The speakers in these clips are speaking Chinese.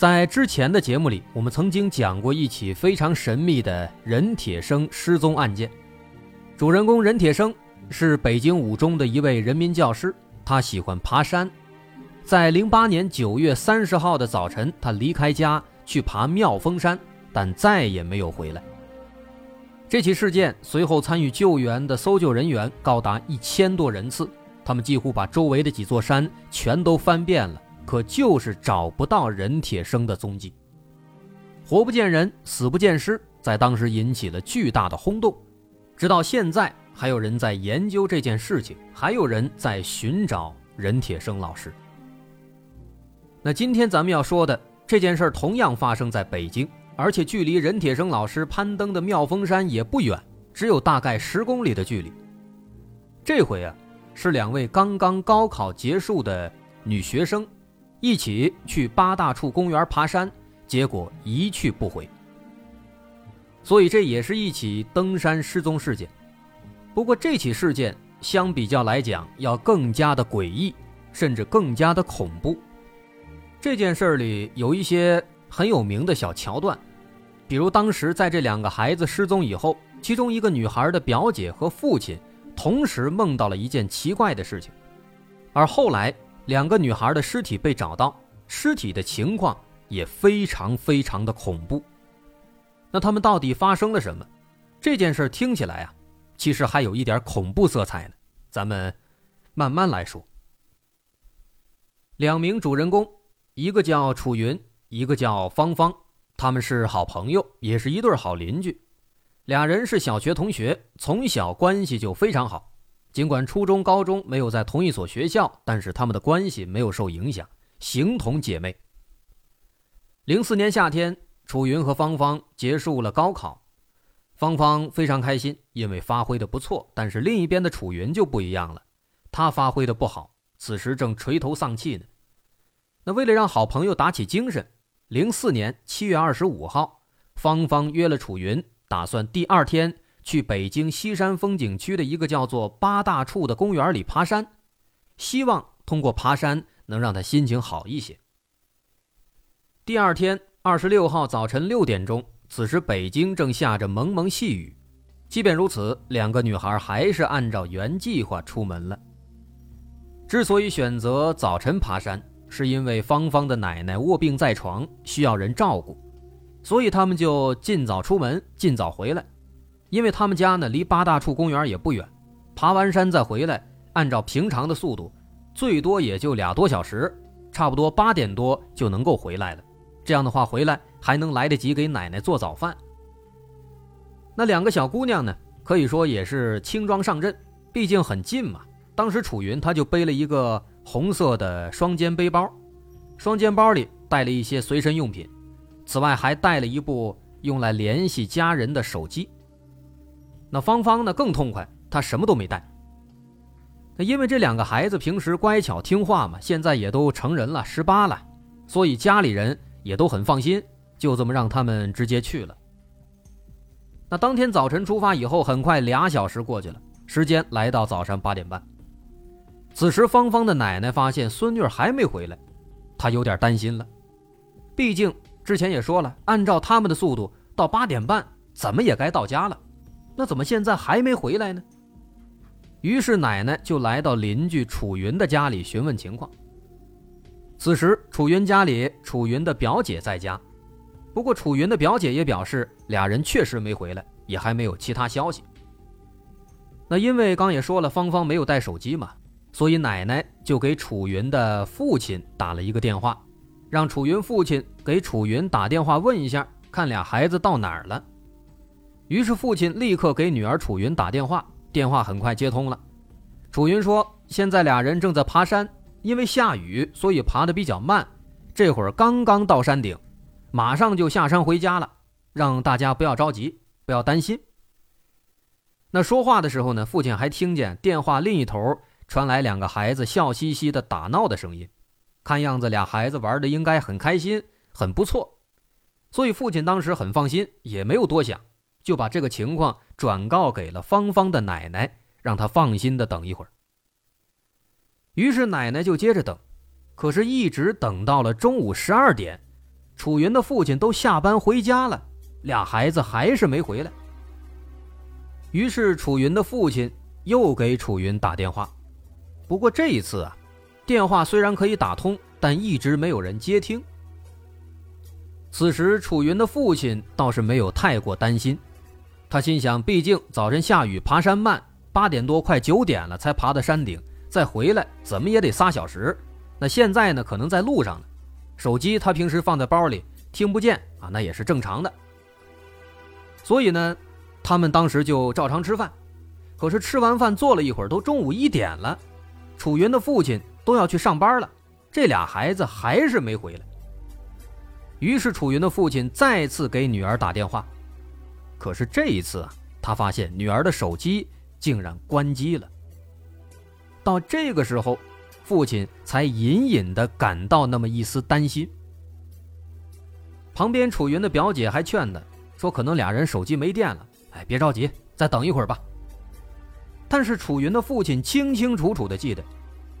在之前的节目里，我们曾经讲过一起非常神秘的任铁生失踪案件。主人公任铁生是北京五中的一位人民教师，他喜欢爬山。在零八年九月三十号的早晨，他离开家去爬妙峰山，但再也没有回来。这起事件随后参与救援的搜救人员高达一千多人次，他们几乎把周围的几座山全都翻遍了。可就是找不到任铁生的踪迹，活不见人，死不见尸，在当时引起了巨大的轰动。直到现在，还有人在研究这件事情，还有人在寻找任铁生老师。那今天咱们要说的这件事儿，同样发生在北京，而且距离任铁生老师攀登的妙峰山也不远，只有大概十公里的距离。这回啊，是两位刚刚高考结束的女学生。一起去八大处公园爬山，结果一去不回。所以这也是一起登山失踪事件。不过这起事件相比较来讲要更加的诡异，甚至更加的恐怖。这件事里有一些很有名的小桥段，比如当时在这两个孩子失踪以后，其中一个女孩的表姐和父亲同时梦到了一件奇怪的事情，而后来。两个女孩的尸体被找到，尸体的情况也非常非常的恐怖。那他们到底发生了什么？这件事听起来啊，其实还有一点恐怖色彩呢。咱们慢慢来说。两名主人公，一个叫楚云，一个叫芳芳，他们是好朋友，也是一对好邻居。俩人是小学同学，从小关系就非常好。尽管初中、高中没有在同一所学校，但是他们的关系没有受影响，形同姐妹。零四年夏天，楚云和芳芳结束了高考，芳芳非常开心，因为发挥的不错。但是另一边的楚云就不一样了，他发挥的不好，此时正垂头丧气呢。那为了让好朋友打起精神，零四年七月二十五号，芳芳约了楚云，打算第二天。去北京西山风景区的一个叫做八大处的公园里爬山，希望通过爬山能让他心情好一些。第二天，二十六号早晨六点钟，此时北京正下着蒙蒙细雨。即便如此，两个女孩还是按照原计划出门了。之所以选择早晨爬山，是因为芳芳的奶奶卧病在床，需要人照顾，所以他们就尽早出门，尽早回来。因为他们家呢离八大处公园也不远，爬完山再回来，按照平常的速度，最多也就俩多小时，差不多八点多就能够回来了。这样的话回来还能来得及给奶奶做早饭。那两个小姑娘呢，可以说也是轻装上阵，毕竟很近嘛。当时楚云她就背了一个红色的双肩背包，双肩包里带了一些随身用品，此外还带了一部用来联系家人的手机。那芳芳呢更痛快，她什么都没带。那因为这两个孩子平时乖巧听话嘛，现在也都成人了，十八了，所以家里人也都很放心，就这么让他们直接去了。那当天早晨出发以后，很快俩小时过去了，时间来到早上八点半。此时芳芳的奶奶发现孙女还没回来，她有点担心了。毕竟之前也说了，按照他们的速度，到八点半怎么也该到家了。那怎么现在还没回来呢？于是奶奶就来到邻居楚云的家里询问情况。此时楚云家里，楚云的表姐在家，不过楚云的表姐也表示，俩人确实没回来，也还没有其他消息。那因为刚也说了，芳芳没有带手机嘛，所以奶奶就给楚云的父亲打了一个电话，让楚云父亲给楚云打电话问一下，看俩孩子到哪儿了。于是父亲立刻给女儿楚云打电话，电话很快接通了。楚云说：“现在俩人正在爬山，因为下雨，所以爬得比较慢。这会儿刚刚到山顶，马上就下山回家了。让大家不要着急，不要担心。那说话的时候呢，父亲还听见电话另一头传来两个孩子笑嘻嘻的打闹的声音，看样子俩孩子玩的应该很开心，很不错。所以父亲当时很放心，也没有多想，就把这个情况转告给了芳芳的奶奶，让她放心的等一会儿。于是奶奶就接着等，可是，一直等到了中午十二点，楚云的父亲都下班回家了，俩孩子还是没回来。于是，楚云的父亲又给楚云打电话，不过这一次啊，电话虽然可以打通，但一直没有人接听。此时，楚云的父亲倒是没有太过担心，他心想，毕竟早晨下雨，爬山慢，八点多快九点了才爬到山顶，再回来怎么也得仨小时。那现在呢，可能在路上呢，手机他平时放在包里，听不见啊，那也是正常的。所以呢。他们当时就照常吃饭，可是吃完饭坐了一会儿，都中午一点了，楚云的父亲都要去上班了，这俩孩子还是没回来。于是楚云的父亲再次给女儿打电话，可是这一次啊，他发现女儿的手机竟然关机了。到这个时候，父亲才隐隐的感到那么一丝担心。旁边楚云的表姐还劝他，说可能俩人手机没电了。哎，别着急，再等一会儿吧。但是楚云的父亲清清楚楚的记得，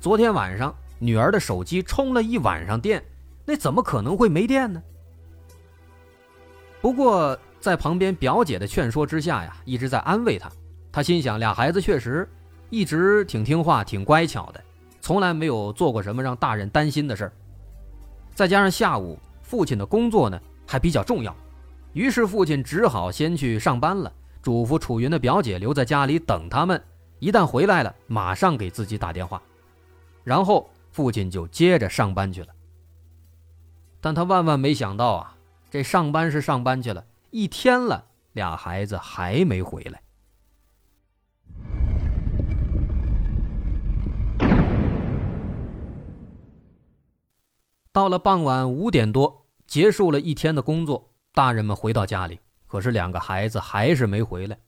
昨天晚上女儿的手机充了一晚上电，那怎么可能会没电呢？不过在旁边表姐的劝说之下呀，一直在安慰他。他心想，俩孩子确实一直挺听话、挺乖巧的，从来没有做过什么让大人担心的事儿。再加上下午父亲的工作呢，还比较重要。于是父亲只好先去上班了，嘱咐楚云的表姐留在家里等他们，一旦回来了，马上给自己打电话。然后父亲就接着上班去了。但他万万没想到啊，这上班是上班去了，一天了，俩孩子还没回来。到了傍晚五点多，结束了一天的工作。大人们回到家里，可是两个孩子还是没回来。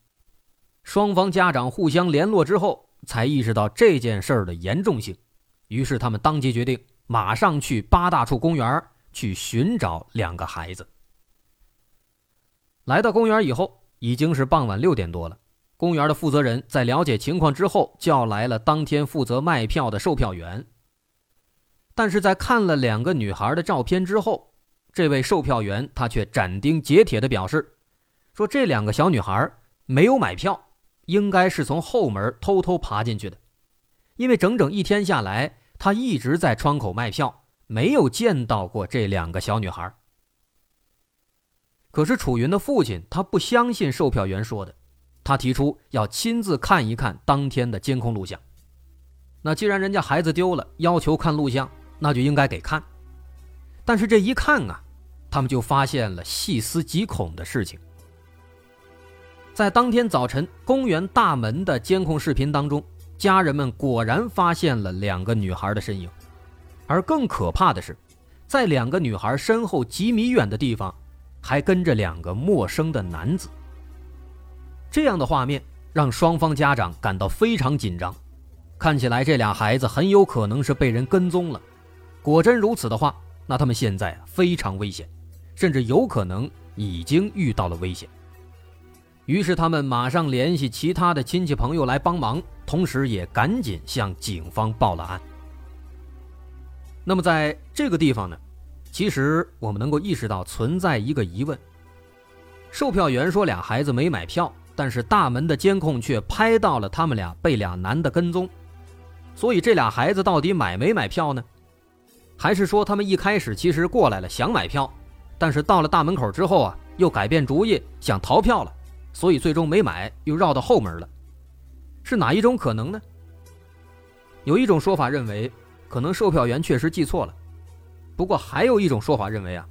双方家长互相联络之后，才意识到这件事儿的严重性，于是他们当即决定马上去八大处公园去寻找两个孩子。来到公园以后，已经是傍晚六点多了。公园的负责人在了解情况之后，叫来了当天负责卖票的售票员。但是在看了两个女孩的照片之后，这位售票员他却斩钉截铁地表示，说这两个小女孩没有买票，应该是从后门偷偷爬进去的，因为整整一天下来，他一直在窗口卖票，没有见到过这两个小女孩。可是楚云的父亲他不相信售票员说的，他提出要亲自看一看当天的监控录像。那既然人家孩子丢了，要求看录像，那就应该给看。但是这一看啊，他们就发现了细思极恐的事情。在当天早晨公园大门的监控视频当中，家人们果然发现了两个女孩的身影，而更可怕的是，在两个女孩身后几米远的地方，还跟着两个陌生的男子。这样的画面让双方家长感到非常紧张，看起来这俩孩子很有可能是被人跟踪了。果真如此的话，那他们现在非常危险，甚至有可能已经遇到了危险。于是他们马上联系其他的亲戚朋友来帮忙，同时也赶紧向警方报了案。那么在这个地方呢，其实我们能够意识到存在一个疑问：售票员说俩孩子没买票，但是大门的监控却拍到了他们俩被俩男的跟踪，所以这俩孩子到底买没买票呢？还是说他们一开始其实过来了想买票，但是到了大门口之后啊，又改变主意想逃票了，所以最终没买，又绕到后门了。是哪一种可能呢？有一种说法认为，可能售票员确实记错了。不过还有一种说法认为啊，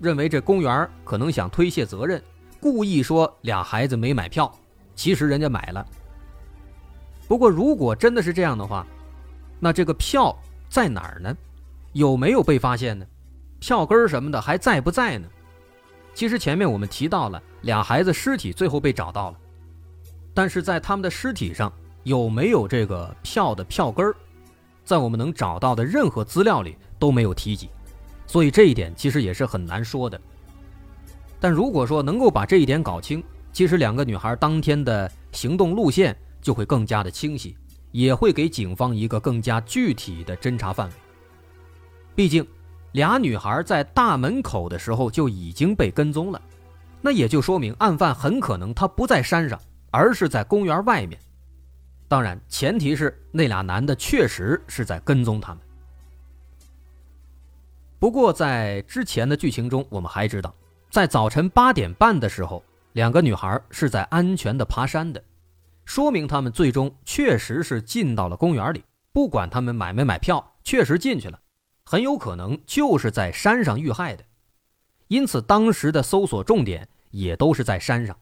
认为这公园可能想推卸责任，故意说俩孩子没买票，其实人家买了。不过如果真的是这样的话，那这个票在哪儿呢？有没有被发现呢？票根什么的还在不在呢？其实前面我们提到了俩孩子尸体最后被找到了，但是在他们的尸体上有没有这个票的票根儿，在我们能找到的任何资料里都没有提及，所以这一点其实也是很难说的。但如果说能够把这一点搞清，其实两个女孩当天的行动路线就会更加的清晰，也会给警方一个更加具体的侦查范围。毕竟。俩女孩在大门口的时候就已经被跟踪了，那也就说明案犯很可能他不在山上，而是在公园外面。当然，前提是那俩男的确实是在跟踪他们。不过，在之前的剧情中，我们还知道，在早晨八点半的时候，两个女孩是在安全的爬山的，说明他们最终确实是进到了公园里。不管他们买没买票，确实进去了。很有可能就是在山上遇害的，因此当时的搜索重点也都是在山上。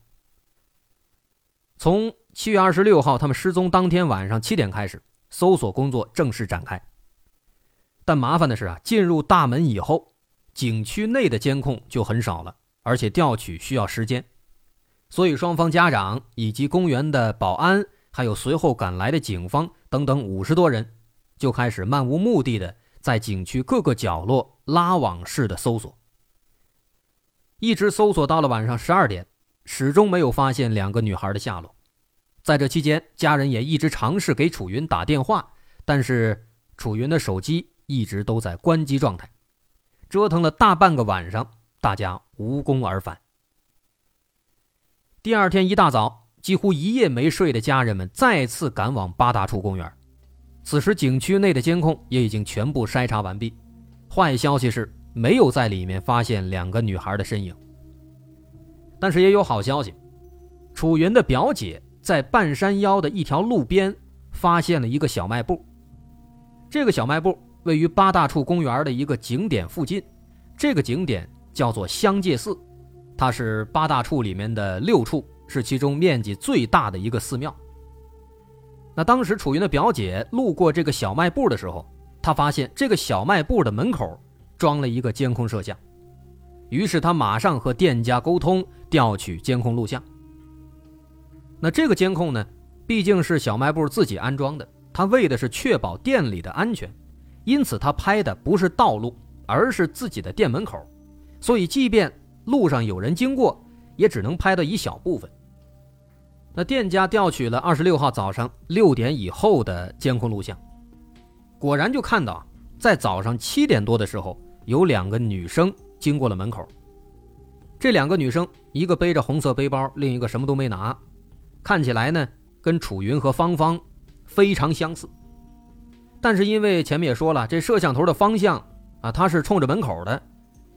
从七月二十六号他们失踪当天晚上七点开始，搜索工作正式展开。但麻烦的是啊，进入大门以后，景区内的监控就很少了，而且调取需要时间，所以双方家长以及公园的保安，还有随后赶来的警方等等五十多人，就开始漫无目的的。在景区各个角落拉网式的搜索，一直搜索到了晚上十二点，始终没有发现两个女孩的下落。在这期间，家人也一直尝试给楚云打电话，但是楚云的手机一直都在关机状态。折腾了大半个晚上，大家无功而返。第二天一大早，几乎一夜没睡的家人们再次赶往八大处公园。此时，景区内的监控也已经全部筛查完毕。坏消息是，没有在里面发现两个女孩的身影。但是也有好消息，楚云的表姐在半山腰的一条路边发现了一个小卖部。这个小卖部位于八大处公园的一个景点附近，这个景点叫做香界寺，它是八大处里面的六处，是其中面积最大的一个寺庙。那当时楚云的表姐路过这个小卖部的时候，她发现这个小卖部的门口装了一个监控摄像，于是她马上和店家沟通调取监控录像。那这个监控呢，毕竟是小卖部自己安装的，他为的是确保店里的安全，因此他拍的不是道路，而是自己的店门口，所以即便路上有人经过，也只能拍到一小部分。那店家调取了二十六号早上六点以后的监控录像，果然就看到，在早上七点多的时候，有两个女生经过了门口。这两个女生，一个背着红色背包，另一个什么都没拿，看起来呢，跟楚云和芳芳非常相似。但是因为前面也说了，这摄像头的方向啊，它是冲着门口的，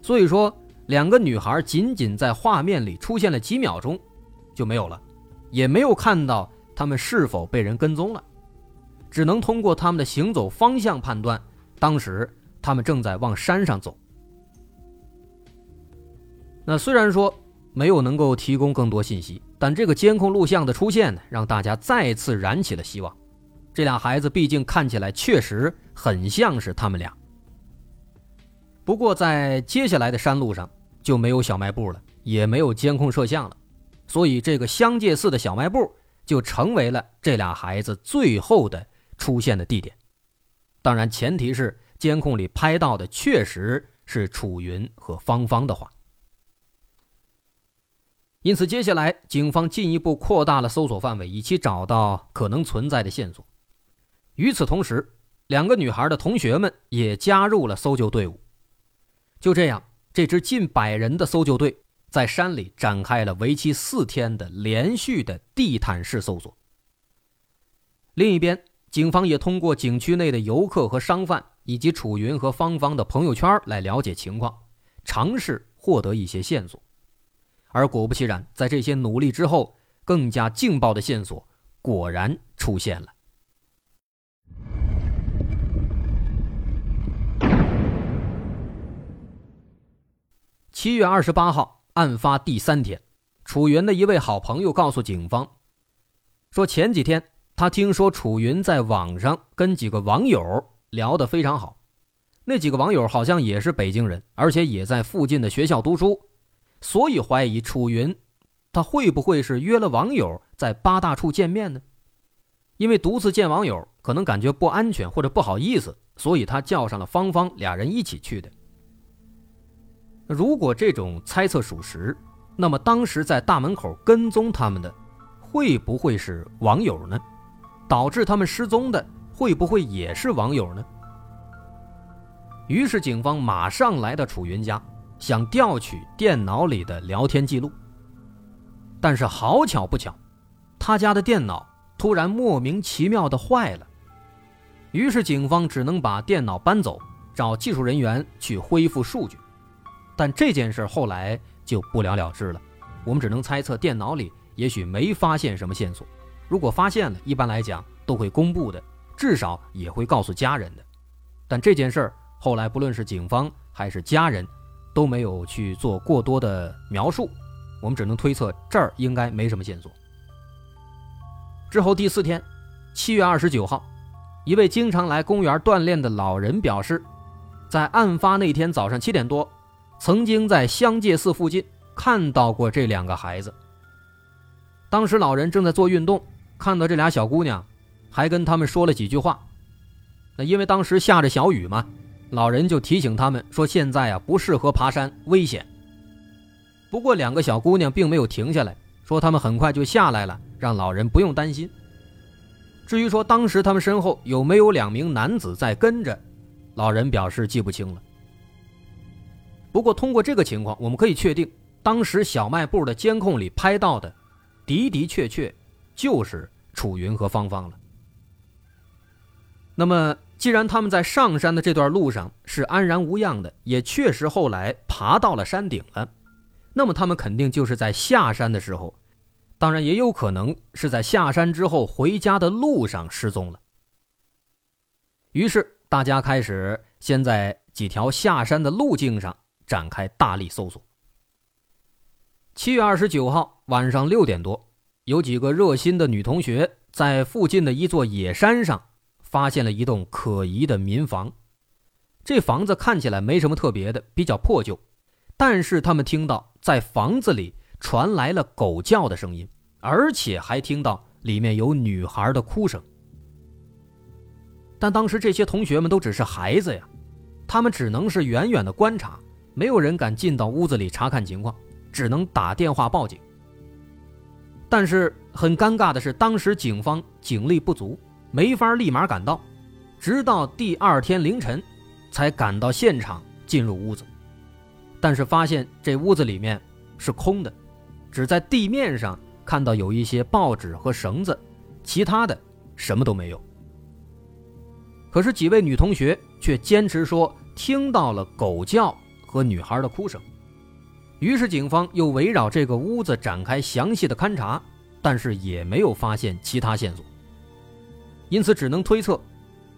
所以说两个女孩仅仅在画面里出现了几秒钟，就没有了。也没有看到他们是否被人跟踪了，只能通过他们的行走方向判断，当时他们正在往山上走。那虽然说没有能够提供更多信息，但这个监控录像的出现呢，让大家再次燃起了希望。这俩孩子毕竟看起来确实很像是他们俩。不过在接下来的山路上就没有小卖部了，也没有监控摄像了。所以，这个香界寺的小卖部就成为了这俩孩子最后的出现的地点。当然，前提是监控里拍到的确实是楚云和芳芳的话。因此，接下来警方进一步扩大了搜索范围，以期找到可能存在的线索。与此同时，两个女孩的同学们也加入了搜救队伍。就这样，这支近百人的搜救队。在山里展开了为期四天的连续的地毯式搜索。另一边，警方也通过景区内的游客和商贩，以及楚云和芳芳的朋友圈来了解情况，尝试获得一些线索。而果不其然，在这些努力之后，更加劲爆的线索果然出现了。七月二十八号。案发第三天，楚云的一位好朋友告诉警方，说前几天他听说楚云在网上跟几个网友聊得非常好，那几个网友好像也是北京人，而且也在附近的学校读书，所以怀疑楚云，他会不会是约了网友在八大处见面呢？因为独自见网友可能感觉不安全或者不好意思，所以他叫上了芳芳，俩人一起去的。如果这种猜测属实，那么当时在大门口跟踪他们的，会不会是网友呢？导致他们失踪的，会不会也是网友呢？于是警方马上来到楚云家，想调取电脑里的聊天记录。但是好巧不巧，他家的电脑。突然莫名其妙的坏了，于是警方只能把电脑搬走，找技术人员去恢复数据。但这件事后来就不了了之了。我们只能猜测，电脑里也许没发现什么线索。如果发现了，一般来讲都会公布的，至少也会告诉家人的。但这件事儿后来不论是警方还是家人，都没有去做过多的描述。我们只能推测，这儿应该没什么线索。之后第四天，七月二十九号，一位经常来公园锻炼的老人表示，在案发那天早上七点多，曾经在香界寺附近看到过这两个孩子。当时老人正在做运动，看到这俩小姑娘，还跟他们说了几句话。那因为当时下着小雨嘛，老人就提醒他们说：“现在啊不适合爬山，危险。”不过两个小姑娘并没有停下来。说他们很快就下来了，让老人不用担心。至于说当时他们身后有没有两名男子在跟着，老人表示记不清了。不过通过这个情况，我们可以确定，当时小卖部的监控里拍到的，的的确确就是楚云和芳芳了。那么，既然他们在上山的这段路上是安然无恙的，也确实后来爬到了山顶了。那么他们肯定就是在下山的时候，当然也有可能是在下山之后回家的路上失踪了。于是大家开始先在几条下山的路径上展开大力搜索。七月二十九号晚上六点多，有几个热心的女同学在附近的一座野山上发现了一栋可疑的民房。这房子看起来没什么特别的，比较破旧。但是他们听到在房子里传来了狗叫的声音，而且还听到里面有女孩的哭声。但当时这些同学们都只是孩子呀，他们只能是远远的观察，没有人敢进到屋子里查看情况，只能打电话报警。但是很尴尬的是，当时警方警力不足，没法立马赶到，直到第二天凌晨，才赶到现场进入屋子。但是发现这屋子里面是空的，只在地面上看到有一些报纸和绳子，其他的什么都没有。可是几位女同学却坚持说听到了狗叫和女孩的哭声，于是警方又围绕这个屋子展开详细的勘查，但是也没有发现其他线索，因此只能推测，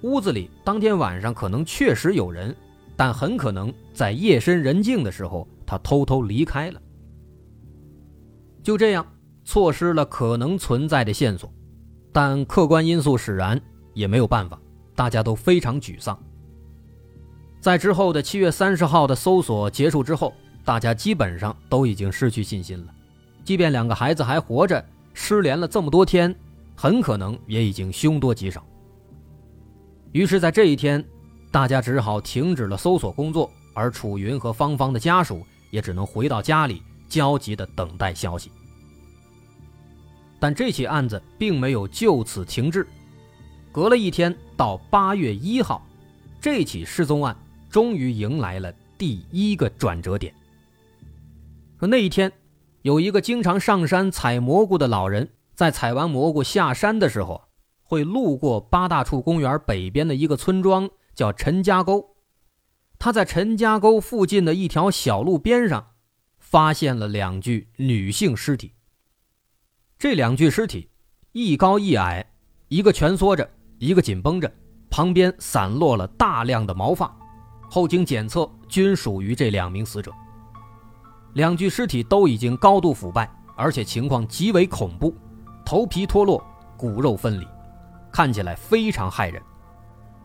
屋子里当天晚上可能确实有人。但很可能在夜深人静的时候，他偷偷离开了。就这样，错失了可能存在的线索。但客观因素使然，也没有办法，大家都非常沮丧。在之后的七月三十号的搜索结束之后，大家基本上都已经失去信心了。即便两个孩子还活着，失联了这么多天，很可能也已经凶多吉少。于是，在这一天。大家只好停止了搜索工作，而楚云和芳芳的家属也只能回到家里，焦急地等待消息。但这起案子并没有就此停滞，隔了一天，到八月一号，这起失踪案终于迎来了第一个转折点。说那一天，有一个经常上山采蘑菇的老人，在采完蘑菇下山的时候，会路过八大处公园北边的一个村庄。叫陈家沟，他在陈家沟附近的一条小路边上，发现了两具女性尸体。这两具尸体，一高一矮，一个蜷缩着，一个紧绷着，旁边散落了大量的毛发，后经检测均属于这两名死者。两具尸体都已经高度腐败，而且情况极为恐怖，头皮脱落，骨肉分离，看起来非常骇人。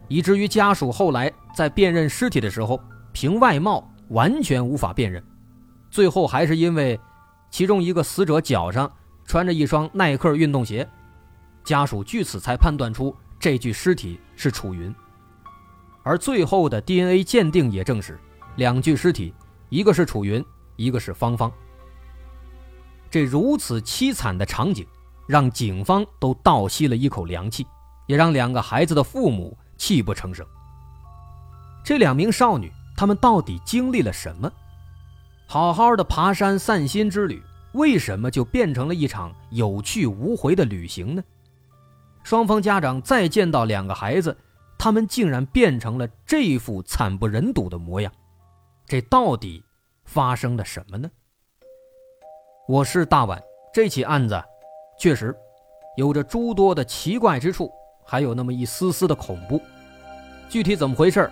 以至于家属后来在辨认尸体的时候，凭外貌完全无法辨认，最后还是因为其中一个死者脚上穿着一双耐克运动鞋，家属据此才判断出这具尸体是楚云。而最后的 DNA 鉴定也证实，两具尸体，一个是楚云，一个是芳芳。这如此凄惨的场景，让警方都倒吸了一口凉气，也让两个孩子的父母泣不成声。这两名少女，她们到底经历了什么？好好的爬山散心之旅，为什么就变成了一场有去无回的旅行呢？双方家长再见到两个孩子。他们竟然变成了这副惨不忍睹的模样，这到底发生了什么呢？我是大碗，这起案子确实有着诸多的奇怪之处，还有那么一丝丝的恐怖。具体怎么回事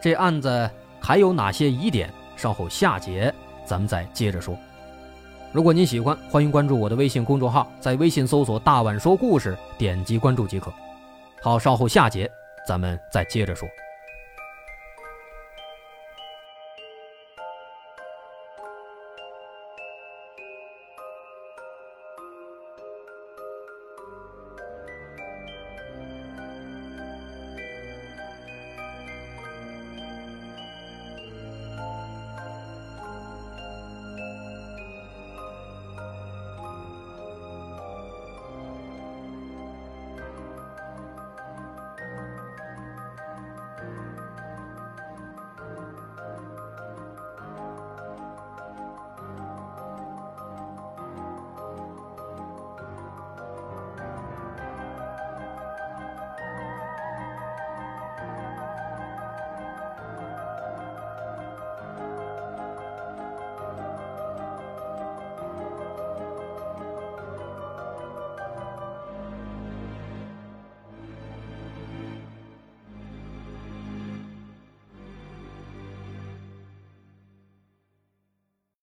这案子还有哪些疑点？稍后下节咱们再接着说。如果您喜欢，欢迎关注我的微信公众号，在微信搜索“大碗说故事”，点击关注即可。好，稍后下节。咱们再接着说。